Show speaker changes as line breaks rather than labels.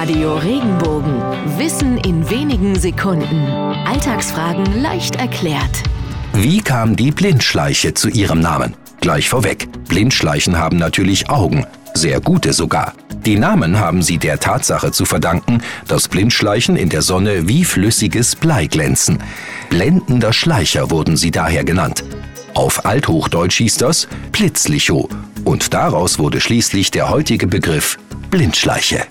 Radio Regenbogen. Wissen in wenigen Sekunden. Alltagsfragen leicht erklärt.
Wie kam die Blindschleiche zu ihrem Namen? Gleich vorweg, Blindschleichen haben natürlich Augen, sehr gute sogar. Die Namen haben sie der Tatsache zu verdanken, dass Blindschleichen in der Sonne wie flüssiges Blei glänzen. Blendender Schleicher wurden sie daher genannt. Auf Althochdeutsch hieß das Blitzlicho und daraus wurde schließlich der heutige Begriff Blindschleiche.